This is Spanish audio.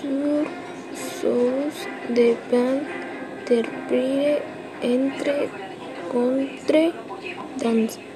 Sur sous de Van der Pere entre contre dans